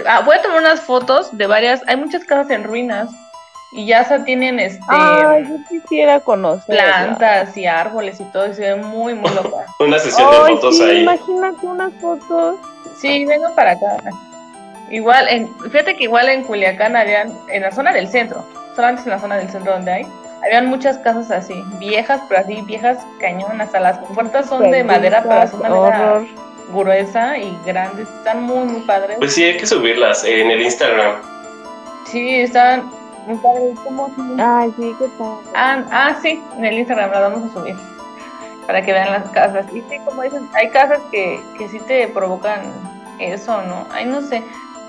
ah, voy a tomar unas fotos de varias, hay muchas casas en ruinas y ya se tienen este Ay, yo quisiera conocer. plantas y árboles y todo, y se ve muy, muy loca. Una sesión Ay, de fotos sí, ahí. imagínate unas fotos. Sí, vengo para acá. Igual, en, fíjate que igual en Culiacán habían, en la zona del centro, solamente en la zona del centro donde hay, habían muchas casas así, viejas, pero así, viejas cañón, hasta las puertas son de madera, pero son de madera Horror. gruesa y grandes, están muy, muy padres. Pues sí, hay que subirlas en el Instagram. Sí, están muy padres, ¿cómo se- Ay, sí, qué. Ah, ah, sí, en el Instagram la vamos a subir, para que vean las casas. Y sí, como dicen, hay casas que, que sí te provocan eso, ¿no? Ay, no sé.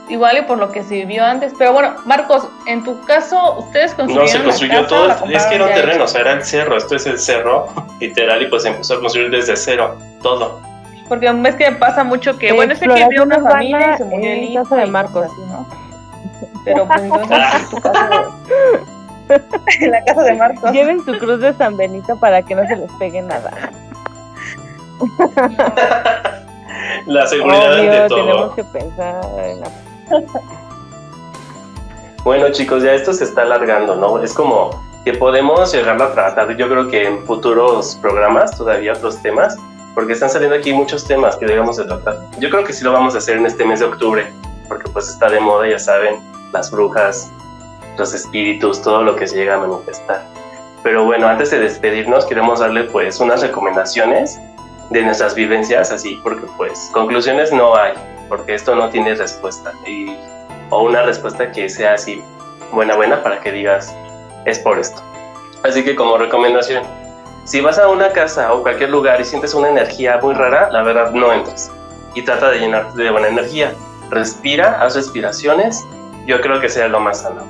Igual y por lo que se vivió antes. Pero bueno, Marcos, en tu caso, ustedes No construyeron se la construyó casa, todo, la es que era un terreno, o sea, era el cerro, esto es el cerro, literal, y pues se empezó a construir desde cero, todo. Porque ves que pasa mucho que, Eh, bueno, es que vivió una familia y se murió el en hijo. casa de y Marcos. así, ¿no? Pero pues entonces, en tu caso, en la casa de Marcos. Lleven su cruz de San Benito para que no se les pegue nada. La seguridad Obvio, ante tenemos todo. que pensar en la... Bueno, chicos, ya esto se está alargando, ¿no? Es como que podemos llegar a tratar, yo creo que en futuros programas, todavía otros temas, porque están saliendo aquí muchos temas que debemos de tratar. Yo creo que sí lo vamos a hacer en este mes de octubre, porque pues está de moda, ya saben, las brujas, los espíritus, todo lo que se llega a manifestar. Pero bueno, antes de despedirnos, queremos darle pues unas recomendaciones de nuestras vivencias, así, porque pues conclusiones no hay, porque esto no tiene respuesta. Y o una respuesta que sea así buena buena para que digas es por esto. Así que como recomendación, si vas a una casa o cualquier lugar y sientes una energía muy rara, la verdad no entres y trata de llenarte de buena energía. Respira, haz respiraciones. Yo creo que sea lo más sano.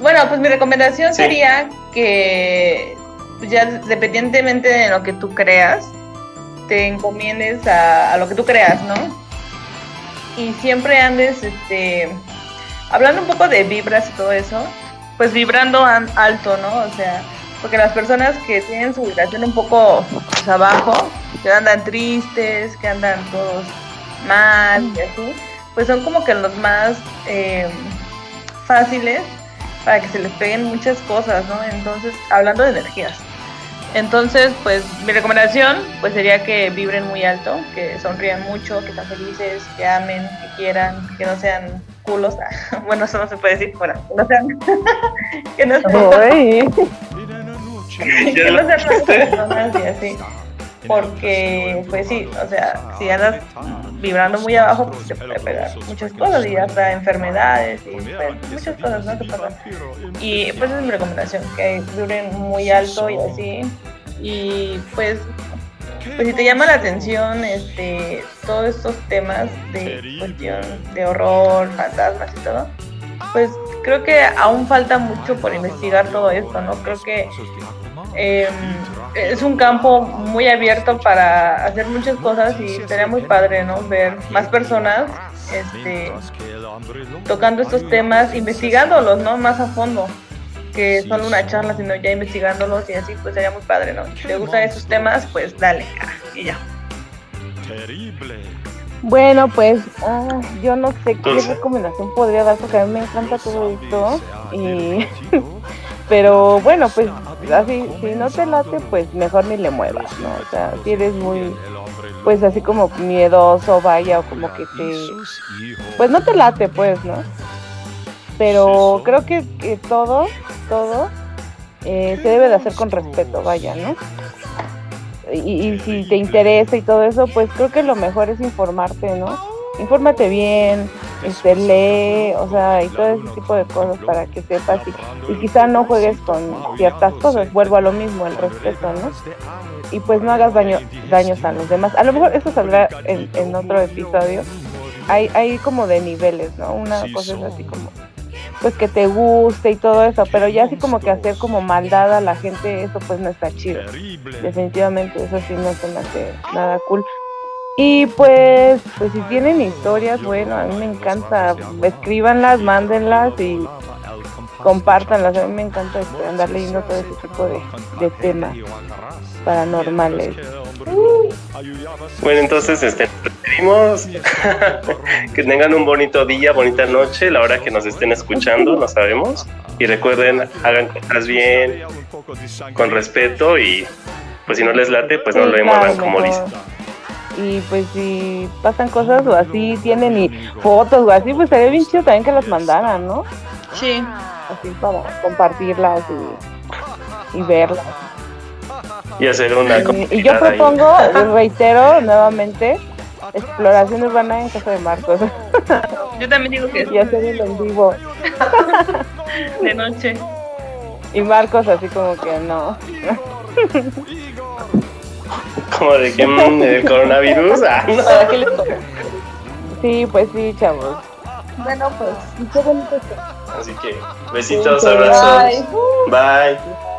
Bueno, pues mi recomendación Sí. sería que pues, ya dependientemente de lo que tú creas, te encomiendes a, a lo que tú creas, ¿no? Y siempre andes, este, hablando un poco de vibras y todo eso, pues vibrando an- alto, ¿no? O sea, porque las personas que tienen su vibración un poco pues, abajo, que andan tristes, que andan todos mal y así, pues son como que los más eh, fáciles para que se les peguen muchas cosas, ¿no? Entonces, hablando de energías. Entonces, pues mi recomendación pues sería que vibren muy alto, que sonrían mucho, que estén felices, que amen, que quieran, que no sean culos. Bueno, eso no se puede decir, bueno, que no sean que no sean, que no sean personas y así. Porque, pues sí, o sea, si andas vibrando muy abajo, pues te puede pegar muchas cosas y hasta enfermedades y pues, muchas cosas, ¿no? Pasan. Y pues es mi recomendación, que vibren muy alto y así. Y pues, pues si te llama la atención este todos estos temas de cuestión de horror, fantasmas y todo, pues creo que aún falta mucho por investigar todo esto, ¿no? Creo que eh, es un campo muy abierto para hacer muchas cosas y sería muy padre, ¿no? Ver más personas este, tocando estos temas, investigándolos, ¿no? Más a fondo. que solo una charla, sino ya investigándolos y así, pues sería muy padre, ¿no? Si te gustan esos temas, pues dale, ah, y ya. Bueno, pues ah, yo no sé qué recomendación podría dar porque a mí me encanta todo esto. Y... Pero bueno, pues así, si no te late, pues mejor ni le muevas, ¿no? O sea, si eres muy, pues así como miedoso, vaya, o como que te... Pues no te late, pues, ¿no? Pero creo que, que todo, todo eh, se debe de hacer con respeto, vaya, ¿no? y, si te interesa y todo eso, pues creo que lo mejor es informarte, ¿no? Infórmate bien, este, lee, o sea, y todo ese tipo de cosas para que sepas y, quizá no juegues con ciertas cosas, vuelvo a lo mismo, el respeto, ¿no? Y pues no hagas daño, daños a los demás. A lo mejor eso saldrá en, en otro episodio. Hay, hay como de niveles, ¿no? Una cosa es así como pues que te guste y todo eso, pero ya así como que hacer como maldad a la gente, eso pues no está chido. Definitivamente eso sí no se me hace nada cool. Y pues, pues si tienen historias, bueno, a mí me encanta, escríbanlas, mándenlas y compártanlas. A mí me encanta este, andar leyendo todo ese tipo de, de temas paranormales. Bueno, entonces este, pedimos que tengan un bonito día, bonita noche, la hora que nos estén escuchando, no sabemos. Y recuerden, hagan cosas bien, con respeto y pues si no les late, pues no lo muevan como dicen. Y pues si pasan cosas o así, tienen y fotos o así, pues sería bien chido también que las mandaran, ¿no? Sí. Así para compartirlas y, y verlas y hacer una Y yo propongo, reitero nuevamente, exploración urbana en casa de Marcos. Yo también digo que Y hacerlo en vivo. De noche. Y Marcos así como que no. Como de que mm, el coronavirus. Ah, Sí, pues sí, chavos. Bueno, pues, qué bonito. Así que, besitos, abrazos. Bye.